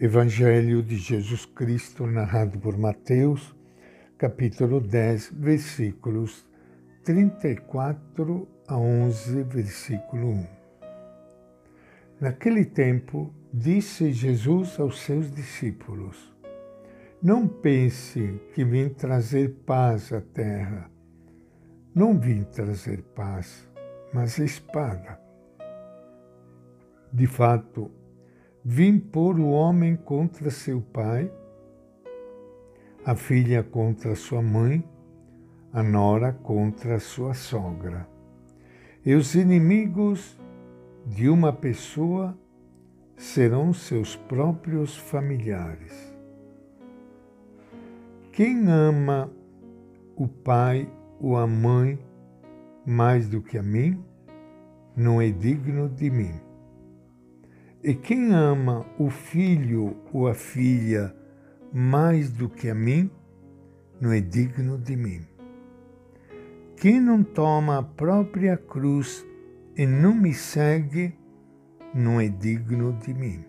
Evangelho de Jesus Cristo, narrado por Mateus, capítulo 10, versículos 34 a 11, versículo 1. Naquele tempo, disse Jesus aos seus discípulos: Não pense que vim trazer paz à terra. Não vim trazer paz, mas espada. De fato, vim pôr o homem contra seu pai, a filha contra sua mãe, a nora contra sua sogra. E os inimigos de uma pessoa serão seus próprios familiares. Quem ama o pai ou a mãe mais do que a mim, não é digno de mim. E quem ama o filho ou a filha mais do que a mim, não é digno de mim. Quem não toma a própria cruz e não me segue, não é digno de mim.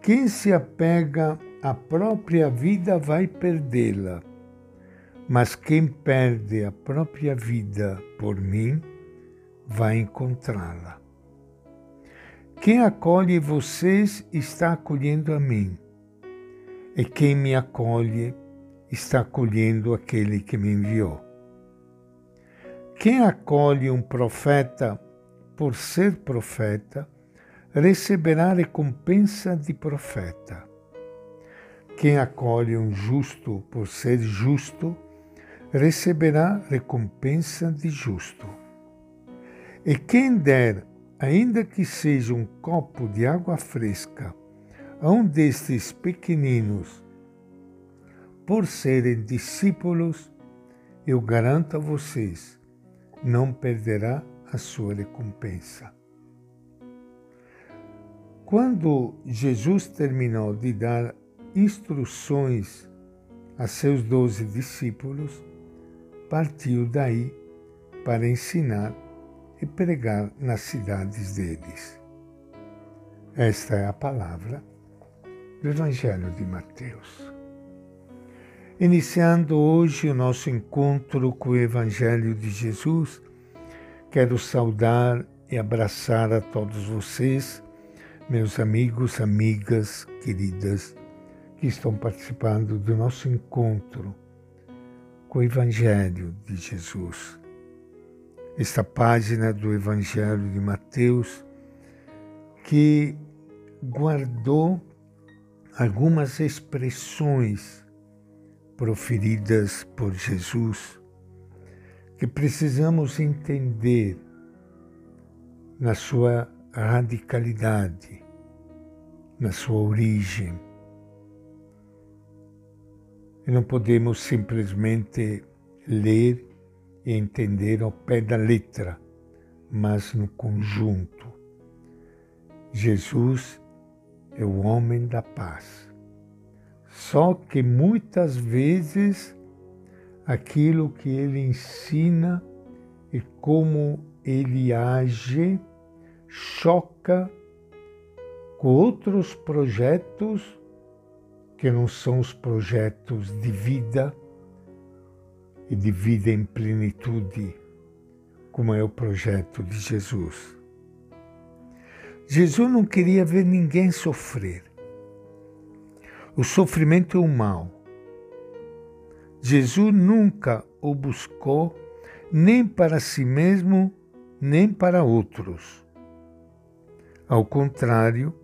Quem se apega à própria vida vai perdê-la, mas quem perde a própria vida por mim vai encontrá-la. Quem acolhe vocês está acolhendo a mim, e quem me acolhe está acolhendo aquele que me enviou. Quem acolhe um profeta por ser profeta, receberá recompensa de profeta. Quem acolhe um justo por ser justo, receberá recompensa de justo. E quem der ainda que seja um copo de água fresca, a um destes pequeninos, por serem discípulos, eu garanto a vocês, não perderá a sua recompensa. Quando Jesus terminou de dar instruções a seus doze discípulos, partiu daí para ensinar e pregar nas cidades deles. Esta é a palavra do Evangelho de Mateus. Iniciando hoje o nosso encontro com o Evangelho de Jesus, quero saudar e abraçar a todos vocês, meus amigos, amigas, queridas, que estão participando do nosso encontro com o Evangelho de Jesus esta página do Evangelho de Mateus, que guardou algumas expressões proferidas por Jesus que precisamos entender na sua radicalidade, na sua origem. E não podemos simplesmente ler entender ao pé da letra, mas no conjunto. Jesus é o homem da paz. Só que muitas vezes aquilo que ele ensina e como ele age choca com outros projetos que não são os projetos de vida e de vida em plenitude, como é o projeto de Jesus. Jesus não queria ver ninguém sofrer. O sofrimento é o mal. Jesus nunca o buscou nem para si mesmo, nem para outros. Ao contrário,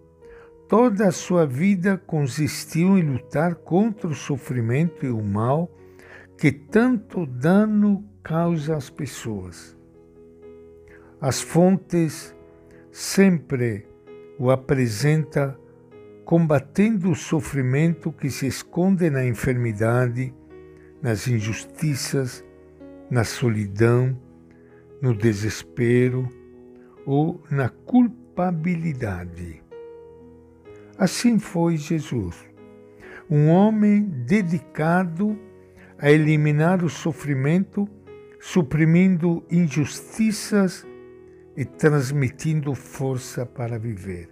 toda a sua vida consistiu em lutar contra o sofrimento e o mal que tanto dano causa às pessoas. As fontes sempre o apresenta combatendo o sofrimento que se esconde na enfermidade, nas injustiças, na solidão, no desespero ou na culpabilidade. Assim foi Jesus, um homem dedicado a eliminar o sofrimento, suprimindo injustiças e transmitindo força para viver.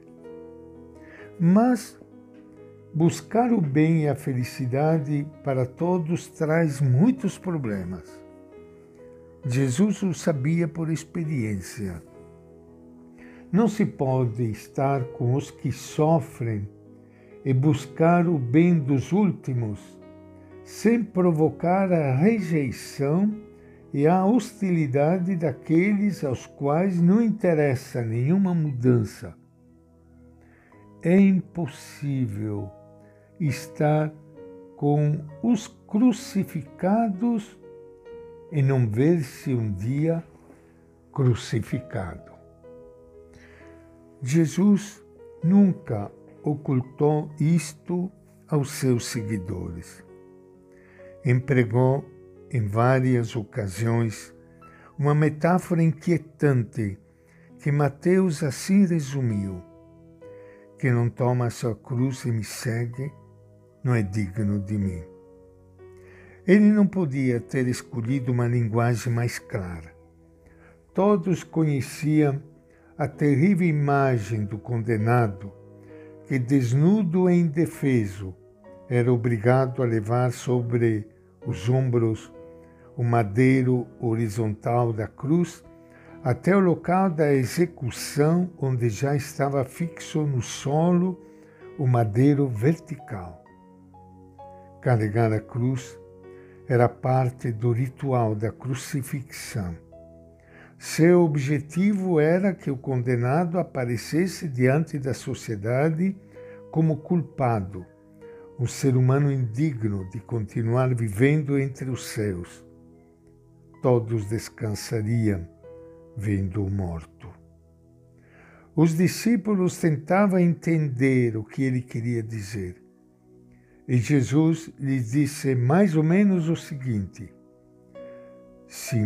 Mas Buscar o bem e a felicidade para todos traz muitos problemas. Jesus o sabia por experiência. Não se pode estar com os que sofrem e buscar o bem dos últimos, sem provocar a rejeição e a hostilidade daqueles aos quais não interessa nenhuma mudança. É impossível estar com os crucificados e não ver-se um dia crucificado. Jesus nunca ocultou isto aos seus seguidores. Empregou em várias ocasiões uma metáfora inquietante que Mateus assim resumiu: que não toma a sua cruz e me segue não é digno de mim. Ele não podia ter escolhido uma linguagem mais clara. Todos conheciam a terrível imagem do condenado que, desnudo e indefeso, era obrigado a levar sobre os ombros o madeiro horizontal da cruz até o local da execução, onde já estava fixo no solo o madeiro vertical. Carregar a cruz era parte do ritual da crucifixão. Seu objetivo era que o condenado aparecesse diante da sociedade como culpado, um ser humano indigno de continuar vivendo entre os seus. Todos descansariam vendo o morto. Os discípulos tentavam entender o que ele queria dizer. E Jesus lhes disse mais ou menos o seguinte: Se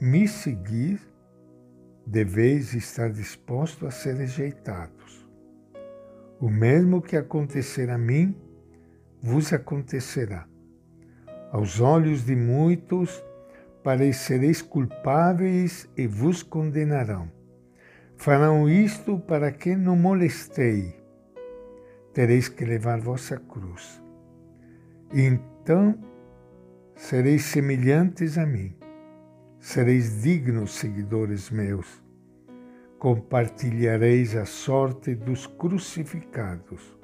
me seguir, deveis estar disposto a ser rejeitados. O mesmo que acontecer a mim, vos acontecerá. Aos olhos de muitos, parecereis culpáveis e vos condenarão. Farão isto para que não molestei. Tereis que levar vossa cruz. Então sereis semelhantes a mim, sereis dignos seguidores meus, compartilhareis a sorte dos crucificados.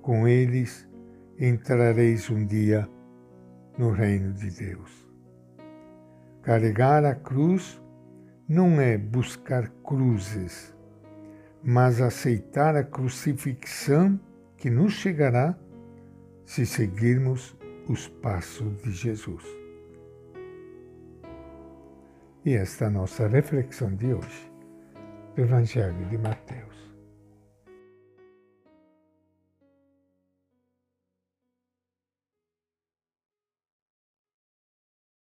Com eles entrareis um dia no reino de Deus. Carregar a cruz não é buscar cruzes, mas aceitar a crucifixão que nos chegará se seguirmos os passos de Jesus. E esta é a nossa reflexão de hoje do Evangelho de Mateus.